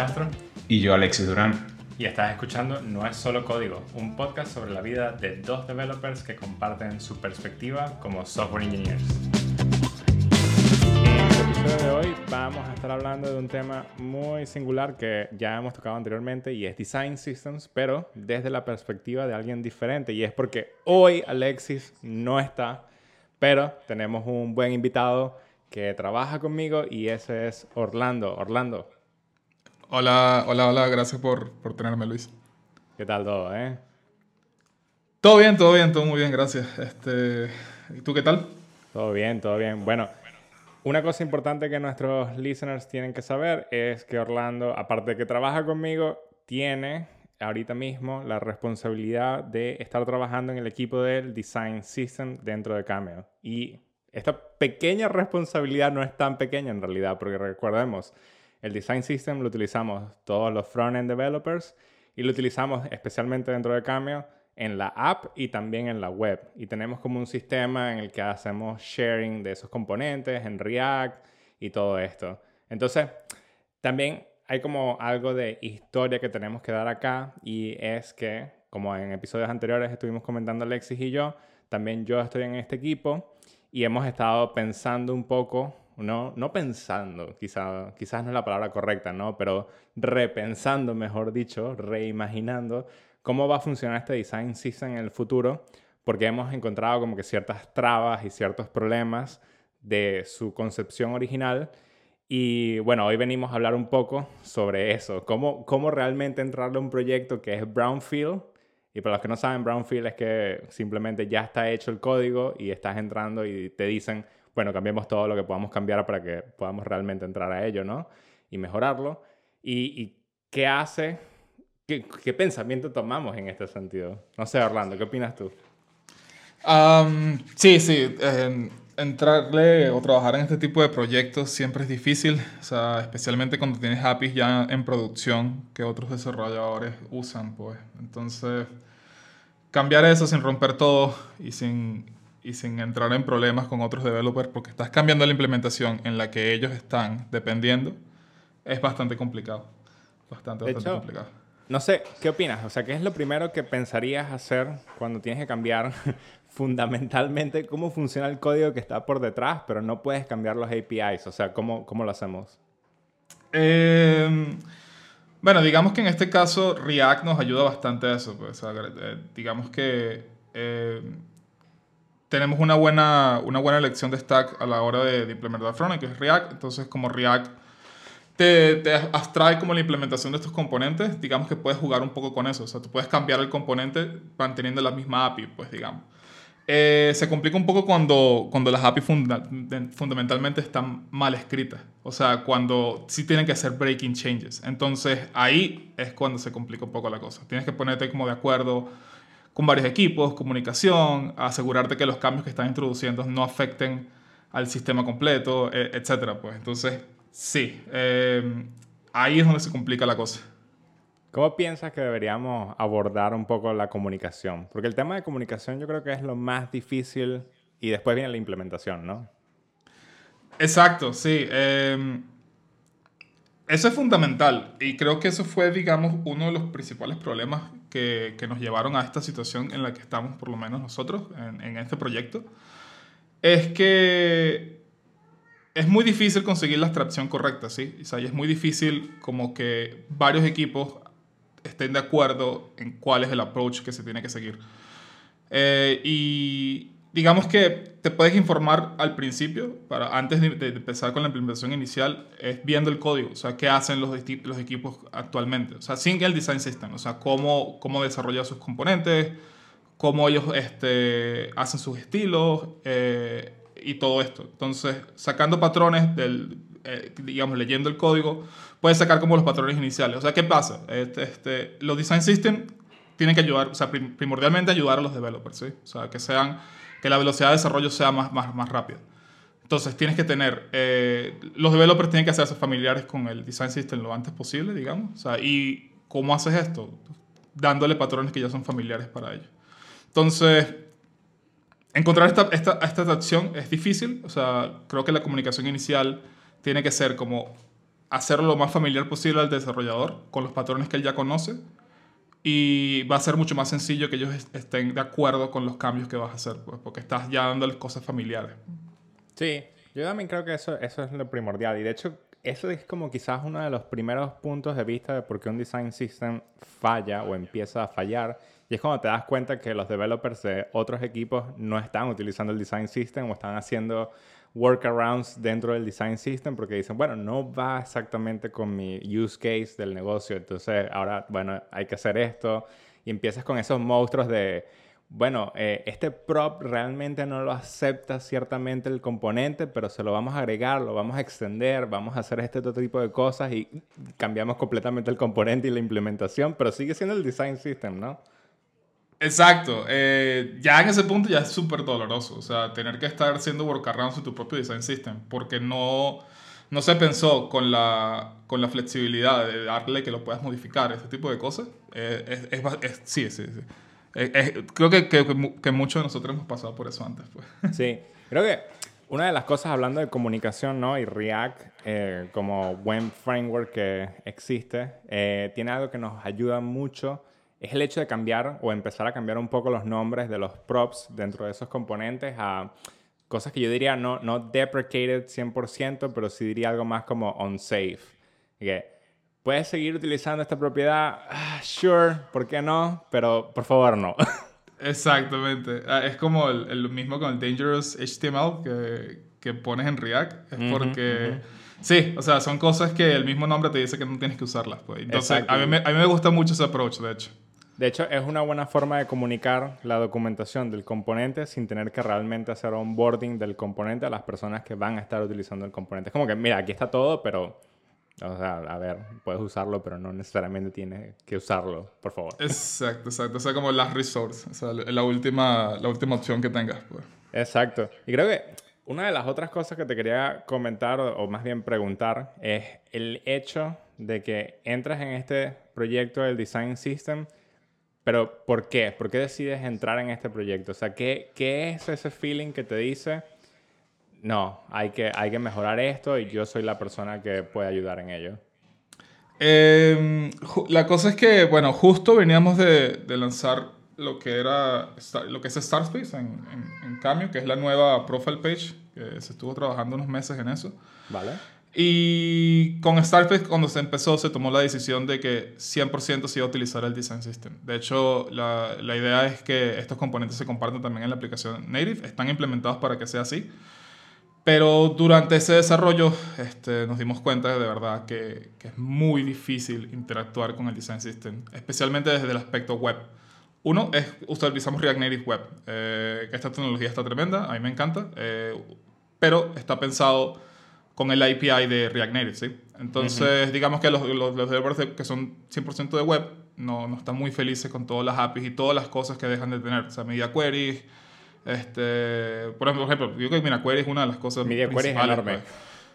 Castro. Y yo, Alexis Durán. Y estás escuchando No es solo código, un podcast sobre la vida de dos developers que comparten su perspectiva como software engineers. En el episodio de hoy vamos a estar hablando de un tema muy singular que ya hemos tocado anteriormente y es Design Systems, pero desde la perspectiva de alguien diferente. Y es porque hoy Alexis no está, pero tenemos un buen invitado que trabaja conmigo y ese es Orlando. Orlando, Hola, hola, hola, gracias por, por tenerme, Luis. ¿qué tal todo, eh? Todo bien, todo bien, todo muy bien, gracias. Este, ¿y ¿Tú qué tal? Todo bien, todo bien. Bueno, una cosa importante que nuestros listeners tienen que saber es que Orlando, aparte de que trabaja conmigo, tiene ahorita mismo la responsabilidad de estar trabajando en el equipo del Design System dentro de Cameo. Y esta pequeña responsabilidad no es tan pequeña en realidad, porque recordemos, el Design System lo utilizamos todos los front-end developers y lo utilizamos especialmente dentro de Cameo en la app y también en la web. Y tenemos como un sistema en el que hacemos sharing de esos componentes en React y todo esto. Entonces, también hay como algo de historia que tenemos que dar acá y es que, como en episodios anteriores estuvimos comentando Alexis y yo, también yo estoy en este equipo y hemos estado pensando un poco no, no pensando, quizá, quizás no es la palabra correcta, ¿no? Pero repensando, mejor dicho, reimaginando cómo va a funcionar este design system en el futuro, porque hemos encontrado como que ciertas trabas y ciertos problemas de su concepción original. Y bueno, hoy venimos a hablar un poco sobre eso, cómo, cómo realmente entrarle a un proyecto que es Brownfield. Y para los que no saben, Brownfield es que simplemente ya está hecho el código y estás entrando y te dicen, bueno, cambiemos todo lo que podamos cambiar para que podamos realmente entrar a ello, ¿no? Y mejorarlo. ¿Y, qué hace? ¿Qué, pensamiento tomamos en este sentido? No sé, Orlando, ¿qué opinas tú? sí, sí. entrarle o trabajar en este tipo de proyectos siempre es difícil, o sea, especialmente cuando tienes APIs ya en producción que otros desarrolladores usan, pues. Entonces, cambiar eso sin romper todo y sin y sin entrar en problemas con otros developers porque estás cambiando la implementación en la que ellos están dependiendo, es bastante complicado. Bastante, bastante complicado. No sé, ¿qué opinas? O sea, ¿qué es lo primero que pensarías hacer cuando tienes que cambiar fundamentalmente cómo funciona el código que está por detrás, pero no puedes cambiar los APIs? O sea, ¿cómo, cómo lo hacemos? Em, bueno, digamos que en este caso React nos ayuda bastante a eso. Pues, eh, digamos que em, tenemos una buena, una buena elección de stack a la hora de, implementar frontend, que es React. Entonces, como React te, te, abstrae como la implementación de estos componentes, digamos que puedes jugar un poco con eso. O sea, tú puedes cambiar el componente manteniendo la misma API, pues digamos. Eh, se complica un poco cuando, cuando las API fundamentalmente están mal escritas. O sea, cuando sí tienen que hacer breaking changes. Entonces, ahí es cuando se complica un poco la cosa. Tienes que ponerte como de acuerdo con varios equipos, comunicación, asegurarte que los cambios que están introduciendo no afecten al sistema completo, e, etcétera. Pues entonces, sí, eh, ahí es donde se complica la cosa. ¿Cómo piensas que deberíamos abordar un poco la comunicación? Porque el tema de comunicación yo creo que es lo más difícil y después viene la implementación, ¿no? Exacto, sí. Eh, eso es fundamental y creo que eso fue, digamos, uno de los principales problemas que, que, nos llevaron a esta situación en la que estamos, por lo menos nosotros, en, en este proyecto. Es que es muy difícil conseguir la abstracción correcta, ¿sí? O sea, y es muy difícil como que varios equipos estén de acuerdo en cuál es el approach que se tiene que seguir. Eh, y digamos que te puedes informar al principio, para, antes de, empezar con la implementación inicial, es viendo el código, o sea, qué hacen los, los equipos actualmente, o sea, sin el design system, o sea, cómo, cómo desarrollar sus componentes, cómo ellos este, hacen sus estilos eh, y todo esto. Entonces, sacando patrones del, eh, digamos, leyendo el código, puedes sacar como los patrones iniciales. O sea, ¿qué pasa? Este, este, los design systems tienen que ayudar, o sea, primordialmente ayudar a los developers, ¿sí? O sea, que sean que la velocidad de desarrollo sea más, más, más rápida. Entonces tienes que tener, eh, los developers tienen que hacerse familiares con el design system lo antes posible, digamos. O sea, ¿Y cómo haces esto? Dándole patrones que ya son familiares para ellos. Entonces, encontrar esta, esta, esta acción es difícil. O sea, creo que la comunicación inicial tiene que ser como hacerlo lo más familiar posible al desarrollador, con los patrones que él ya conoce, y va a ser mucho más sencillo que ellos estén de acuerdo con los cambios que vas a hacer, pues, porque estás ya dándoles cosas familiares. Sí, yo también creo que eso, eso es lo primordial. Y de hecho, eso es como quizás uno de los primeros puntos de vista de por qué un design system falla o empieza a fallar. Y es cuando te das cuenta que los developers de otros equipos no están utilizando el design system o están haciendo workarounds dentro del design system porque dicen, bueno, no va exactamente con mi use case del negocio. Entonces, ahora, bueno, hay que hacer esto. Y empiezas con esos monstruos de bueno, eh, este prop realmente no lo acepta ciertamente el componente, pero se lo vamos a agregar, lo vamos a extender, vamos a hacer este otro tipo de cosas y cambiamos completamente el componente y la implementación, pero sigue siendo el design system, ¿no? Exacto. Eh, ya en ese punto ya es súper doloroso. O sea, tener que estar haciendo workarounds en tu propio design system. Porque no, no se pensó con la, con la flexibilidad de darle que lo puedas modificar, este tipo de cosas. Eh, es, es, sí, sí, sí. Eh, eh, creo que, que, que, muchos de nosotros hemos pasado por eso antes. Pues. Sí, creo que una de las cosas hablando de comunicación ¿no? y React eh, como buen framework que existe, tiene algo que nos ayuda mucho, es el hecho de cambiar o empezar a cambiar un poco los nombres de los props dentro de esos componentes a cosas que yo diría no, no deprecated 100%, pero sí diría algo más como unsafe. Que ¿Puedes seguir utilizando esta propiedad? Ah, sure, ¿por qué no? Pero por favor no. Exactamente. Ah, es como el, mismo con el Dangerous HTML que, que pones en React. Es porque... Sí, o sea, son cosas que el mismo nombre te dice que no tienes que usarlas. Pues. Entonces, a mí, me, a mí me gusta mucho ese approach, de hecho. De hecho, es una buena forma de comunicar la documentación del componente sin tener que realmente hacer onboarding del componente a las personas que van a estar utilizando el componente. Es como que, mira, aquí está todo, pero o sea, a ver, puedes usarlo, pero no necesariamente tienes que usarlo, por favor. Exacto, exacto. O sea, como last resource, o sea, la última, la última opción que tengas. Pues. Exacto. Y creo que una de las otras cosas que te quería comentar, o, más bien preguntar, es el hecho de que entras en este proyecto del Design System, pero ¿por qué? ¿Por qué decides entrar en este proyecto? O sea, ¿qué, qué es ese feeling que te dice no, hay que, hay que mejorar esto y yo soy la persona que puede ayudar en ello? Em, la cosa es que, bueno, justo veníamos de, de, lanzar lo que era lo que es Starspace en, en, Cameo, que es la nueva profile page, que se estuvo trabajando unos meses en eso. Vale. Y con Starspace, cuando se empezó, se tomó la decisión de que 100% se iba a utilizar el Design System. De hecho, la, la idea es que estos componentes se comparten también en la aplicación Native. Están implementados para que sea así. Pero durante ese desarrollo este, nos dimos cuenta de verdad que, que, es muy difícil interactuar con el Design System, especialmente desde el aspecto web. Uno es utilizamos React Native Web, eh, esta tecnología está tremenda, a mí me encanta, eh, pero está pensado con el API de React Native, ¿sí? Entonces, digamos que los, los, los, developers que son 100% de web no, no están muy felices con todas las APIs y todas las cosas que dejan de tener, o sea, media queries, este, por ejemplo, yo creo que MiraQuery es una de las cosas Media principales. Es pues.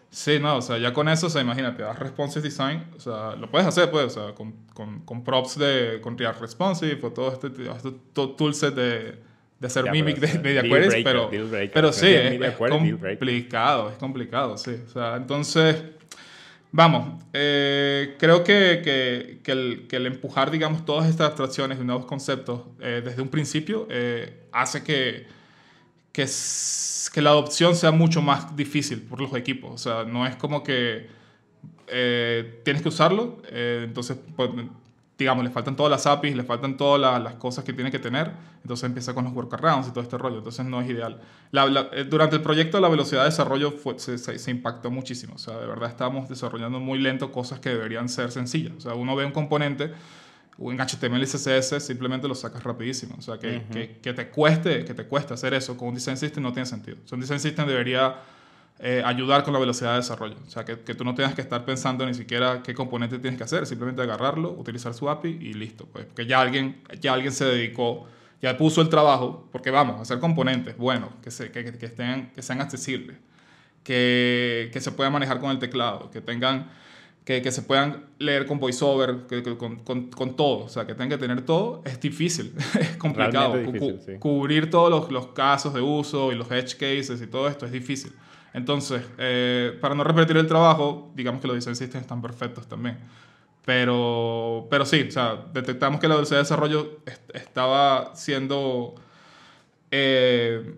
Sí, no, o sea, ya con eso, o sea, imagínate, haz responsive design, o sea, lo puedes hacer, pues, o sea, con, con, con props de, con React Responsive o todo este, este toolset de, de hacer mimic de media queries, pero, pero sí, es, complicado, es complicado, sí. O sea, entonces, vamos, eh, creo que, que, que, el, que, el, empujar, digamos, todas estas abstracciones y nuevos conceptos eh, desde un principio eh, hace que que, que la adopción sea mucho más difícil por los equipos. O sea, no es como que tienes que usarlo, entonces, pues, digamos, le faltan todas las APIs, le faltan todas las, cosas que tiene que tener, entonces empieza con los workarounds y todo este rollo, entonces no es ideal. Eh, durante el proyecto la velocidad de desarrollo fue, se, se, impactó muchísimo, o sea, de verdad estamos desarrollando muy lento cosas que deberían ser sencillas. O sea, uno ve un componente o en HTML y CSS simplemente lo sacas rapidísimo. O sea, que, que, que, te cueste, que te cueste hacer eso con un design system no tiene sentido. un design system debería eh, ayudar con la velocidad de desarrollo. O sea, que, que, tú no tengas que estar pensando ni siquiera qué componente tienes que hacer, simplemente agarrarlo, utilizar su API y listo. Pues, porque ya alguien, ya alguien se dedicó, ya puso el trabajo, porque vamos, hacer componentes buenos, que, se, que, que, estén, que sean accesibles, que, que se puedan manejar con el teclado, que tengan que, que se puedan leer con voiceover, que, que con, con, con, todo, o sea, que tengan que tener todo, es difícil, es complicado. Difícil, sí. Cubrir todos los, los, casos de uso y los edge cases y todo esto es difícil. Entonces, eh, para no repetir el trabajo, digamos que los design systems están perfectos también. Pero, pero sí, o sea, detectamos que la velocidad de desarrollo est estaba siendo... Eh,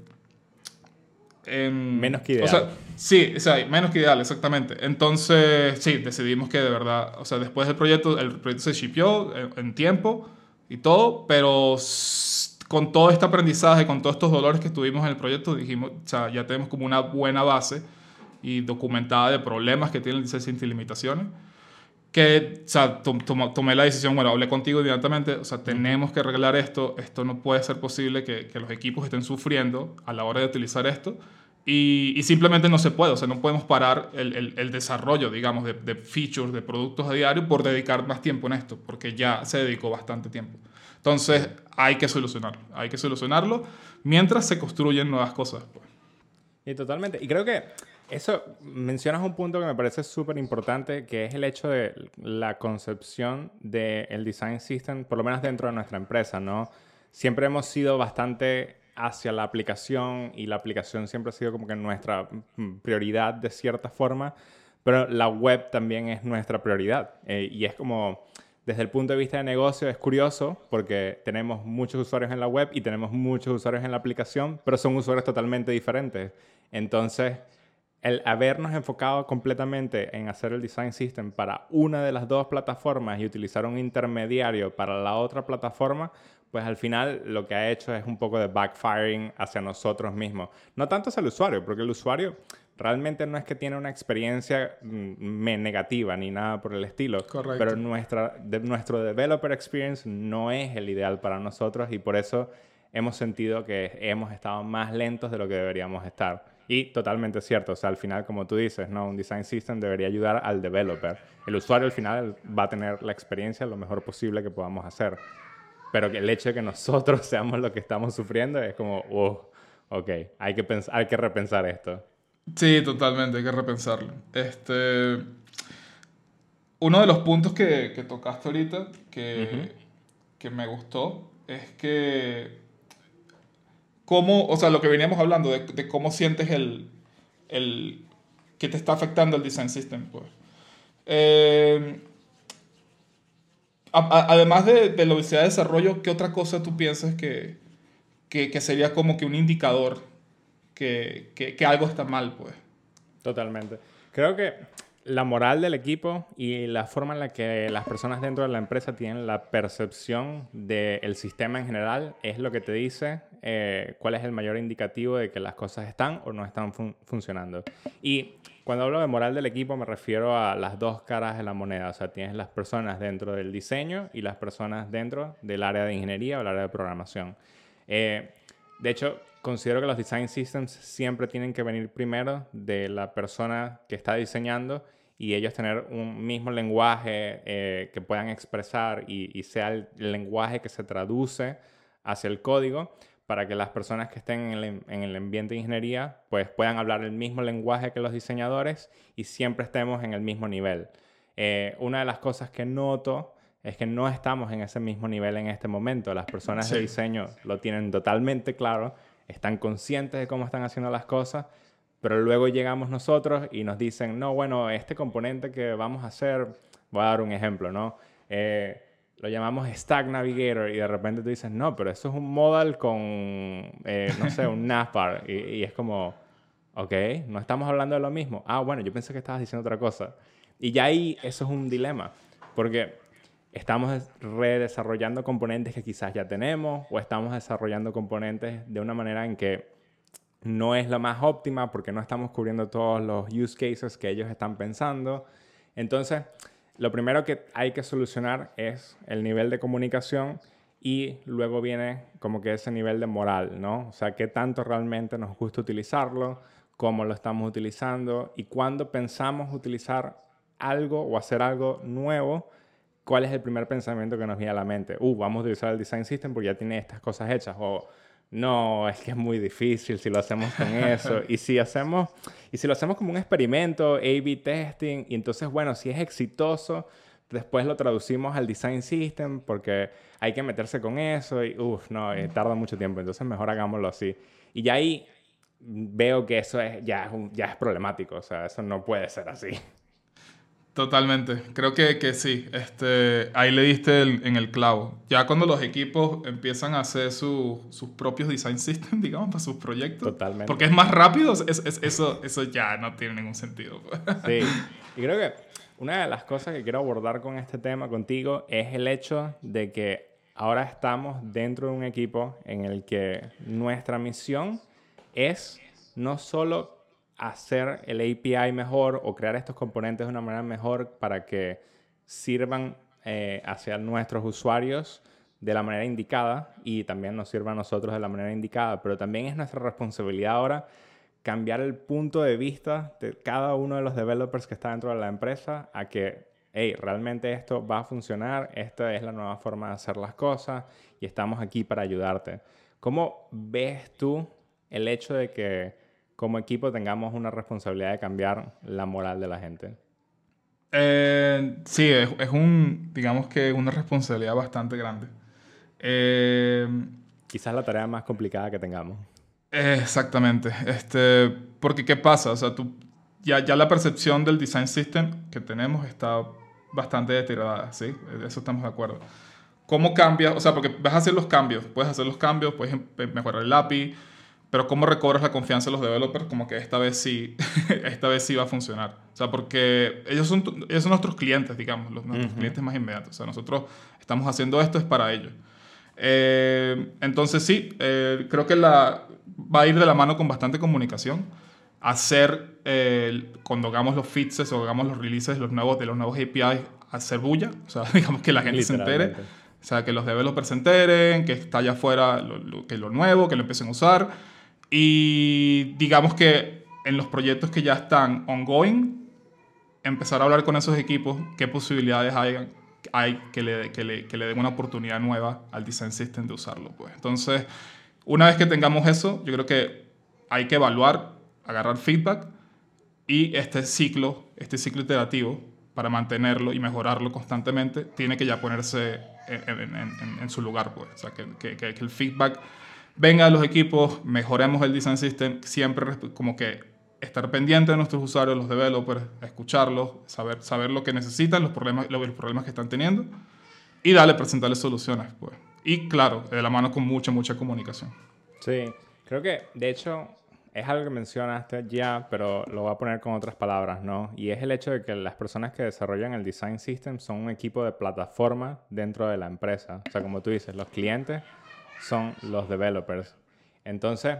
en, menos que ideal. O sea, sí, o sea, menos que ideal, exactamente. Entonces, sí, decidimos que de verdad, o sea, después del proyecto, el proyecto se shipió en, en tiempo y todo, pero con todo este aprendizaje, con todos estos dolores que tuvimos en el proyecto, dijimos, o sea, ya tenemos como una buena base y documentada de problemas que tiene el diseño sin limitaciones que o sea, tom, tom, tomé la decisión, bueno, hablé contigo inmediatamente, o sea, tenemos que arreglar esto, esto no puede ser posible que, que los equipos estén sufriendo a la hora de utilizar esto y, y simplemente no se puede, o sea, no podemos parar el, el, el desarrollo, digamos, de, de, features, de productos a diario por dedicar más tiempo en esto, porque ya se dedicó bastante tiempo. Entonces, hay que solucionarlo, hay que solucionarlo mientras se construyen nuevas cosas. Pues. Y totalmente, y creo que eso mencionas un punto que me parece súper importante, que es el hecho de la concepción del design system, por lo menos dentro de nuestra empresa, ¿no? Siempre hemos sido bastante hacia la aplicación y la aplicación siempre ha sido como que nuestra prioridad de cierta forma, pero la web también es nuestra prioridad. Eh, y es como, desde el punto de vista de negocio, es curioso porque tenemos muchos usuarios en la web y tenemos muchos usuarios en la aplicación, pero son usuarios totalmente diferentes. Entonces, el habernos enfocado completamente en hacer el design system para una de las dos plataformas y utilizar un intermediario para la otra plataforma, pues al final lo que ha hecho es un poco de backfiring hacia nosotros mismos. No tanto hacia el usuario, porque el usuario realmente no es que tiene una experiencia mm, negativa ni nada por el estilo. Correcto. Pero nuestra, de, nuestro developer experience no es el ideal para nosotros y por eso hemos sentido que hemos estado más lentos de lo que deberíamos estar. Y totalmente cierto, o sea, al final, como tú dices, ¿no? un design system debería ayudar al developer. El usuario al final va a tener la experiencia lo mejor posible que podamos hacer. Pero el hecho de que nosotros seamos los que estamos sufriendo es como, oh, ok, hay que, pensar, hay que repensar esto. Sí, totalmente, hay que repensarlo. Este, uno de los puntos que, que tocaste ahorita, que, uh -huh. que me gustó, es que cómo, o sea, lo que veníamos hablando de, de cómo sientes el, el, que te está afectando el design system, pues. Eh, además de, de, la velocidad de desarrollo, ¿qué otra cosa tú piensas que, que, que sería como que un indicador que, que, algo está mal, pues? Totalmente. Creo que la moral del equipo y la forma en la que las personas dentro de la empresa tienen la percepción del sistema en general es lo que te dice eh, cuál es el mayor indicativo de que las cosas están o no están fun funcionando. Y cuando hablo de moral del equipo me refiero a las dos caras de la moneda. O sea, tienes las personas dentro del diseño y las personas dentro del área de ingeniería o el área de programación. Eh, de hecho, considero que los design systems siempre tienen que venir primero de la persona que está diseñando y ellos tener un mismo lenguaje eh, que puedan expresar y, y, sea el lenguaje que se traduce hacia el código para que las personas que estén en el, en el, ambiente de ingeniería pues puedan hablar el mismo lenguaje que los diseñadores y siempre estemos en el mismo nivel. Eh, una de las cosas que noto es que no estamos en ese mismo nivel en este momento. Las personas sí. de diseño lo tienen totalmente claro, están conscientes de cómo están haciendo las cosas, pero luego llegamos nosotros y nos dicen, no, bueno, este componente que vamos a hacer, voy a dar un ejemplo, ¿no? Eh, lo llamamos Stack Navigator y de repente tú dices, no, pero eso es un modal con, eh, no sé, un NASPAR. Y, y, es como, ok, no estamos hablando de lo mismo. Ah, bueno, yo pensé que estabas diciendo otra cosa. Y ya ahí eso es un dilema, porque estamos redesarrollando componentes que quizás ya tenemos o estamos desarrollando componentes de una manera en que no es la más óptima porque no estamos cubriendo todos los use cases que ellos están pensando. Entonces, lo primero que hay que solucionar es el nivel de comunicación y luego viene como que ese nivel de moral, ¿no? O sea, qué tanto realmente nos gusta utilizarlo, cómo lo estamos utilizando y cuando pensamos utilizar algo o hacer algo nuevo, cuál es el primer pensamiento que nos viene a la mente. Uh, vamos a utilizar el design system porque ya tiene estas cosas hechas o no, es que es muy difícil si lo hacemos con eso. y si hacemos, y si lo hacemos como un experimento, A-B testing, y entonces, bueno, si es exitoso, después lo traducimos al design system porque hay que meterse con eso y, uff, no, eh, tarda mucho tiempo, entonces mejor hagámoslo así. Y ya ahí veo que eso es, ya, es ya es problemático, o sea, eso no puede ser así. Totalmente, creo que, que sí, este, ahí le diste en el clavo. Ya cuando los equipos empiezan a hacer sus propios design systems, digamos, para sus proyectos. Totalmente. Porque es más rápido, es, es, eso, eso ya no tiene ningún sentido. Pues. Sí, y creo que una de las cosas que quiero abordar con este tema contigo es el hecho de que ahora estamos dentro de un equipo en el que nuestra misión es no solo hacer el API mejor o crear estos componentes de una manera mejor para que sirvan eh, hacia nuestros usuarios de la manera indicada y también nos sirva a nosotros de la manera indicada, pero también es nuestra responsabilidad ahora cambiar el punto de vista de cada uno de los developers que está dentro de la empresa a que, hey, realmente esto va a funcionar, esta es la nueva forma de hacer las cosas y estamos aquí para ayudarte. ¿Cómo ves tú el hecho de que como equipo tengamos una responsabilidad de cambiar la moral de la gente? Eh, sí, es, un, digamos que una responsabilidad bastante grande. Eh, Quizás la tarea más complicada que tengamos. exactamente. Este, porque, ¿qué pasa? O sea, tú, ya, ya la percepción del design system que tenemos está bastante deteriorada, ¿sí? Eso estamos de acuerdo. ¿Cómo cambia? O sea, porque vas a hacer los cambios, puedes hacer los cambios, puedes em, mejorar el API, pero cómo recobras la confianza de los developers como que esta vez sí, esta vez sí va a funcionar. O sea, porque ellos son, ellos son nuestros clientes, digamos, los, nuestros clientes más inmediatos. O sea, nosotros estamos haciendo esto es para ellos. Eh, entonces sí, eh, creo que la, va a ir de la mano con bastante comunicación. Hacer, eh, cuando hagamos los fixes o hagamos los releases los nuevos, de los nuevos APIs, hacer bulla. O sea, digamos que la gente se entere. O sea, que los developers se enteren, que está allá afuera lo, que lo nuevo, que lo empiecen a usar y digamos que en los proyectos que ya están ongoing, empezar a hablar con esos equipos qué posibilidades hay, hay que, le, que, le, que le den una oportunidad nueva al design system de usarlo. Pues. Entonces, una vez que tengamos eso, yo creo que hay que evaluar, agarrar feedback y este ciclo, este ciclo iterativo, para mantenerlo y mejorarlo constantemente, tiene que ya ponerse en, en, en, su lugar. Pues. O sea, que, que, que el feedback venga a los equipos, mejoremos el design system, siempre como que estar pendiente de nuestros usuarios, los developers, escucharlos, saber, saber lo que necesitan, los problemas, los problemas que están teniendo y darle, presentarles soluciones. Pues. Y claro, de la mano con mucha, mucha comunicación. Sí, creo que de hecho es algo que mencionaste ya, pero lo voy a poner con otras palabras, ¿no? Y es el hecho de que las personas que desarrollan el design system son un equipo de plataforma dentro de la empresa. O sea, como tú dices, los clientes son los developers. Entonces,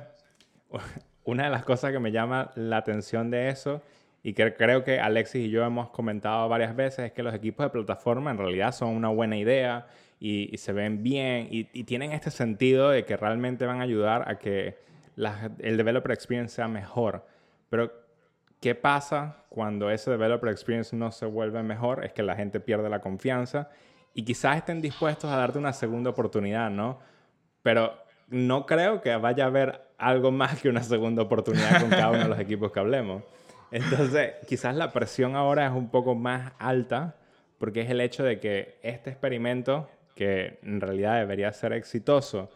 una de las cosas que me llama la atención de eso y que creo que Alexis y yo hemos comentado varias veces es que los equipos de plataforma en realidad son una buena idea y, se ven bien y, tienen este sentido de que realmente van a ayudar a que el developer experience sea mejor. Pero, ¿qué pasa cuando ese developer experience no se vuelve mejor? Es que la gente pierde la confianza y quizás estén dispuestos a darte una segunda oportunidad, ¿no? Pero no creo que vaya a haber algo más que una segunda oportunidad con cada uno de los equipos que hablemos. Entonces, quizás la presión ahora es un poco más alta porque es el hecho de que este experimento, que en realidad debería ser exitoso,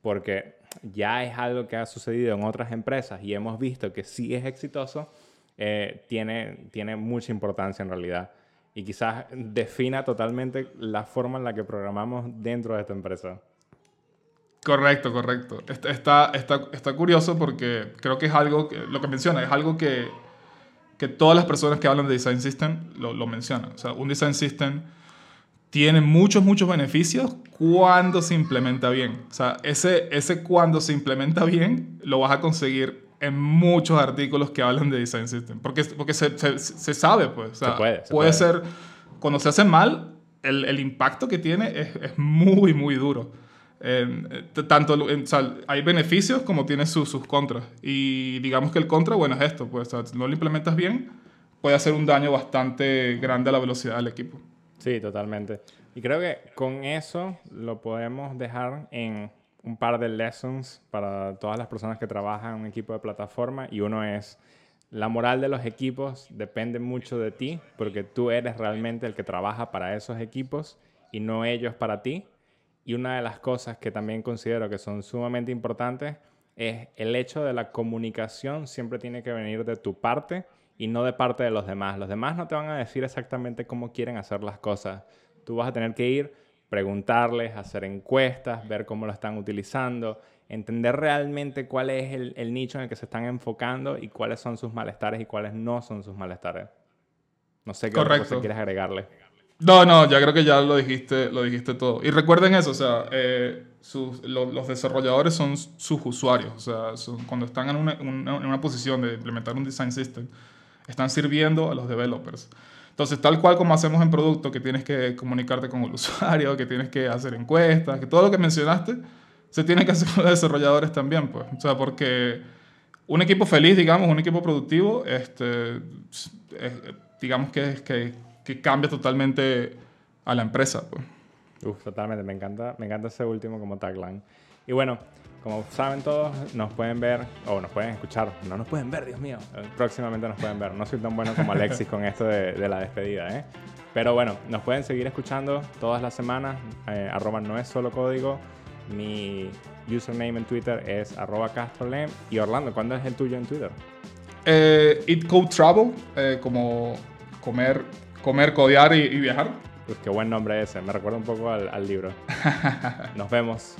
porque ya es algo que ha sucedido en otras empresas y hemos visto que sí es exitoso, eh, tiene, tiene mucha importancia en realidad. Y quizás defina totalmente la forma en la que programamos dentro de esta empresa. Correcto, correcto. Está, está, está curioso porque creo que es algo, que, lo que menciona, es algo que, que todas las personas que hablan de Design System lo, lo mencionan. O sea, un Design System tiene muchos, muchos beneficios cuando se implementa bien. O sea, ese, ese cuando se implementa bien lo vas a conseguir en muchos artículos que hablan de Design System. Porque, porque se, se, se sabe, pues. O sea, puede, puede, ser, cuando se hace mal, el, el impacto que tiene es, es muy, muy duro. Eh, tanto hay beneficios como tiene sus, sus contras. Y digamos que el contra, bueno, es esto, pues si no lo implementas bien, puede hacer un daño bastante grande a la velocidad del equipo. Sí, totalmente. Y creo que con eso lo podemos dejar en un par de lessons para todas las personas que trabajan en un equipo de plataforma y uno es la moral de los equipos depende mucho de ti porque tú eres realmente el que trabaja para esos equipos y no ellos para ti. Y una de las cosas que también considero que son sumamente importantes es el hecho de la comunicación siempre tiene que venir de tu parte y no de parte de los demás. Los demás no te van a decir exactamente cómo quieren hacer las cosas. Tú vas a tener que ir, preguntarles, hacer encuestas, ver cómo lo están utilizando, entender realmente cuál es el, nicho en el que se están enfocando y cuáles son sus malestares y cuáles no son sus malestares. No sé qué otra cosa quieres agregarle. No, no, ya creo que ya lo dijiste, lo dijiste todo. Y recuerden eso, o sea, eh, los desarrolladores son sus usuarios, o sea, cuando están en una, en una posición de implementar un design system, están sirviendo a los developers. Entonces, tal cual como hacemos en producto, que tienes que comunicarte con el usuario, que tienes que hacer encuestas, que todo lo que mencionaste, se tiene que hacer con los desarrolladores también, pues. O sea, porque un equipo feliz, digamos, un equipo productivo, este, digamos que, que, que cambia totalmente a la empresa, pues. Uf, totalmente, me encanta, me encanta ese último como tagline. Y bueno, como saben todos, nos pueden ver o nos pueden escuchar. No nos pueden ver, Dios mío. Próximamente nos pueden ver. No soy tan bueno como Alexis con esto de, la despedida, ¿eh? Pero bueno, nos pueden seguir escuchando todas las semanas. Eh, arroba no es solo código. Mi username en Twitter es arroba castrolem. Y Orlando, ¿cuándo es el tuyo en Twitter? Eh, Eat Code Travel, eh, como comer, comer, codear y, viajar. Pues qué buen nombre ese. Me recuerda un poco al libro. Nos vemos.